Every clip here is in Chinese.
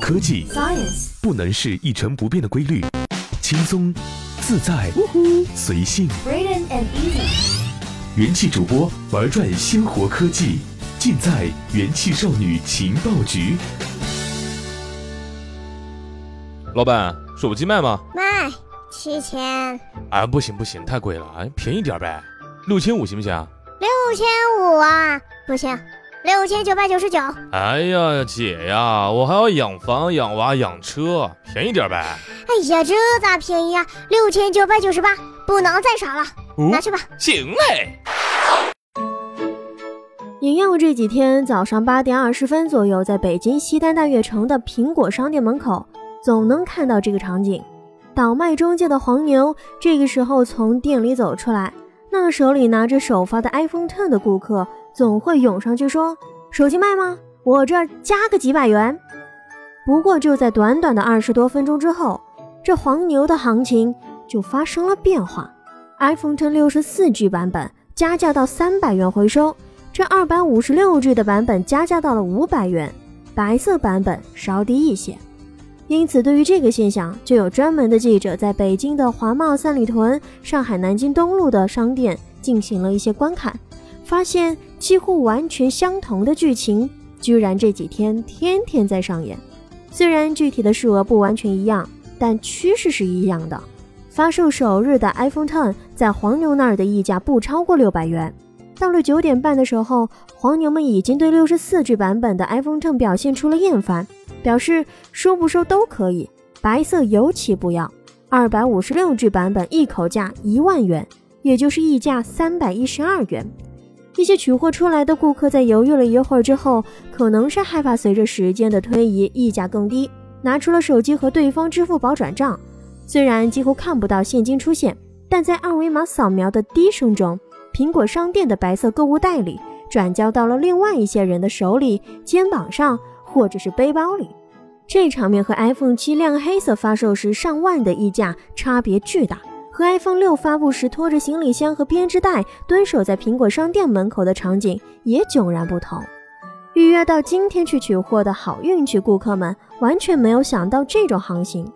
科技 Science 不能是一成不变的规律，轻松、自在、随性。Braden and Easy 元气主播玩转鲜活科技，尽在元气少女情报局。老板，手机卖吗？卖七千，啊，不行不行，太贵了，哎，便宜点呗，六千五行不行啊？六千五啊，不行，六千九百九十九。哎呀，姐呀，我还要养房、养娃、养车，便宜点呗。哎呀，这咋便宜啊？六千九百九十八，不能再少了，哦拿去吧。行嘞。莹莹这几天早上八点二十分左右，在北京西单大悦城的苹果商店门口，总能看到这个场景。倒卖中介的黄牛这个时候从店里走出来，那手里拿着首发的 iPhone Ten 的顾客总会涌上去说：“手机卖吗？我这儿加个几百元。”不过就在短短的二十多分钟之后，这黄牛的行情就发生了变化。iPhone Ten 六十四 G 版本加价到三百元回收。这二百五十六 G 的版本加价到了五百元，白色版本稍低一些。因此，对于这个现象，就有专门的记者在北京的华贸三里屯、上海南京东路的商店进行了一些观看，发现几乎完全相同的剧情，居然这几天天天在上演。虽然具体的数额不完全一样，但趋势是一样的。发售首日的 iPhone Ten 在黄牛那儿的溢价不超过六百元。到了九点半的时候，黄牛们已经对六十四 G 版本的 iPhone Ten 表现出了厌烦，表示收不收都可以，白色尤其不要。二百五十六 G 版本一口价一万元，也就是溢价三百一十二元。一些取货出来的顾客在犹豫了一会儿之后，可能是害怕随着时间的推移溢价更低，拿出了手机和对方支付宝转账。虽然几乎看不到现金出现，但在二维码扫描的滴声中。苹果商店的白色购物袋里转交到了另外一些人的手里、肩膀上或者是背包里，这场面和 iPhone 七亮黑色发售时上万的溢价差别巨大，和 iPhone 六发布时拖着行李箱和编织袋蹲守在苹果商店门口的场景也迥然不同。预约到今天去取货的好运气顾客们完全没有想到这种行情。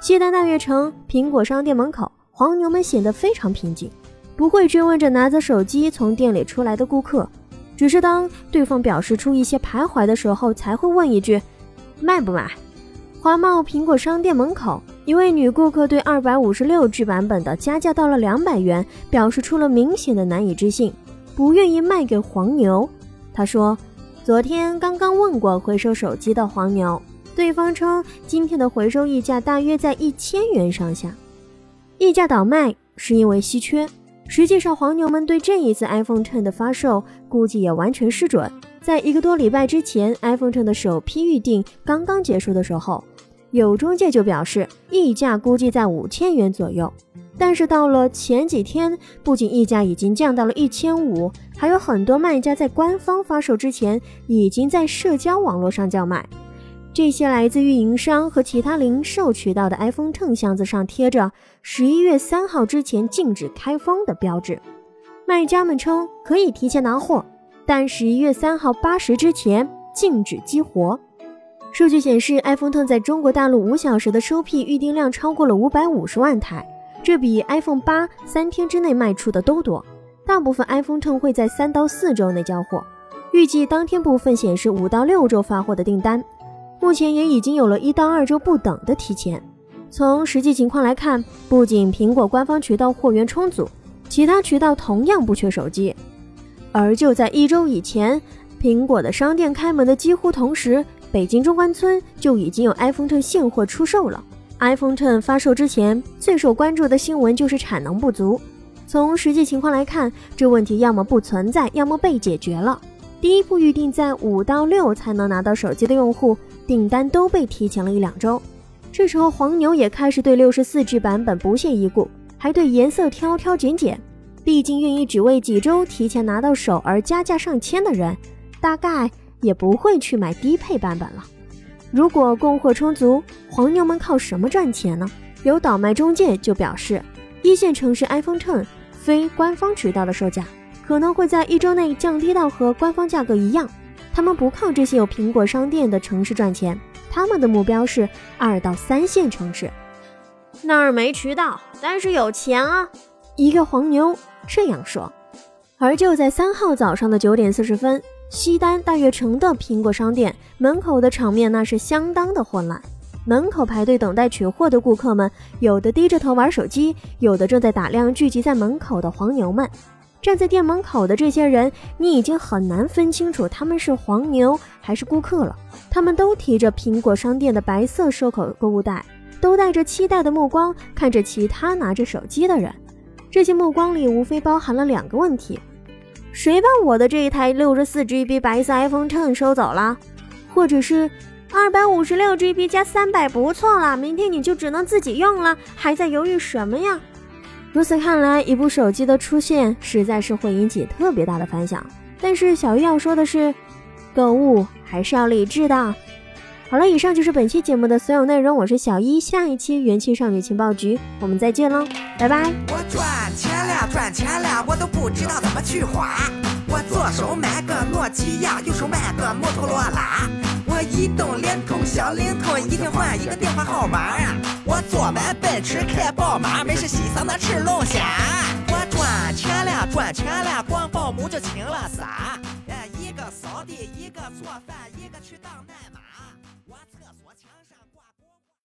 西单大悦城苹果商店门口，黄牛们显得非常平静。不会追问着拿着手机从店里出来的顾客，只是当对方表示出一些徘徊的时候，才会问一句：“卖不卖？”华贸苹果商店门口，一位女顾客对二百五十六 G 版本的加价到了两百元，表示出了明显的难以置信，不愿意卖给黄牛。她说：“昨天刚刚问过回收手机的黄牛，对方称今天的回收溢价大约在一千元上下，溢价倒卖是因为稀缺。”实际上，黄牛们对这一次 iPhone Ten 的发售估计也完全失准。在一个多礼拜之前，iPhone Ten 的首批预定刚刚结束的时候，有中介就表示溢价估计在五千元左右。但是到了前几天，不仅溢价已经降到了一千五，还有很多卖家在官方发售之前已经在社交网络上叫卖。这些来自运营商和其他零售渠道的 iPhone 秤箱子上贴着十一月三号之前禁止开封的标志，卖家们称可以提前拿货，但十一月三号八时之前禁止激活。数据显示，iPhone Ten 在中国大陆五小时的收批预订量超过了五百五十万台，这比 iPhone 八三天之内卖出的都多。大部分 iPhone Ten 会在三到四周内交货，预计当天部分显示五到六周发货的订单。目前也已经有了一到二周不等的提前。从实际情况来看，不仅苹果官方渠道货源充足，其他渠道同样不缺手机。而就在一周以前，苹果的商店开门的几乎同时，北京中关村就已经有 iPhone Ten 现货出售了。iPhone Ten 发售之前，最受关注的新闻就是产能不足。从实际情况来看，这问题要么不存在，要么被解决了。第一步预定在五到六才能拿到手机的用户。订单都被提前了一两周，这时候黄牛也开始对六十四 G 版本不屑一顾，还对颜色挑挑拣拣。毕竟愿意只为几周提前拿到手而加价上千的人，大概也不会去买低配版本了。如果供货充足，黄牛们靠什么赚钱呢？有倒卖中介就表示，一线城市 iPhone Ten 非官方渠道的售价可能会在一周内降低到和官方价格一样。他们不靠这些有苹果商店的城市赚钱，他们的目标是二到三线城市。那儿没渠道，但是有钱啊！一个黄牛这样说。而就在三号早上的九点四十分，西单大悦城的苹果商店门口的场面那是相当的混乱。门口排队等待取货的顾客们，有的低着头玩手机，有的正在打量聚集在门口的黄牛们。站在店门口的这些人，你已经很难分清楚他们是黄牛还是顾客了。他们都提着苹果商店的白色收口购物袋。都带着期待的目光看着其他拿着手机的人，这些目光里无非包含了两个问题：谁把我的这一台六十四 GB 白色 iPhone Ten 收走了？或者是二百五十六 GB 加三百不错了，明天你就只能自己用了，还在犹豫什么呀？如此看来，一部手机的出现实在是会引起特别大的反响。但是小玉要说的是，购物还是要理智的。好了，以上就是本期节目的所有内容。我是小一，下一期元气少女情报局，我们再见喽，拜拜。我赚钱了，赚钱了，我都不知道怎么去花。我左手买个诺基亚，右手买个摩托罗拉。我移动、联通、小灵通，一天换一个电话号码。我坐满奔驰，开宝马，没事西桑那吃龙虾。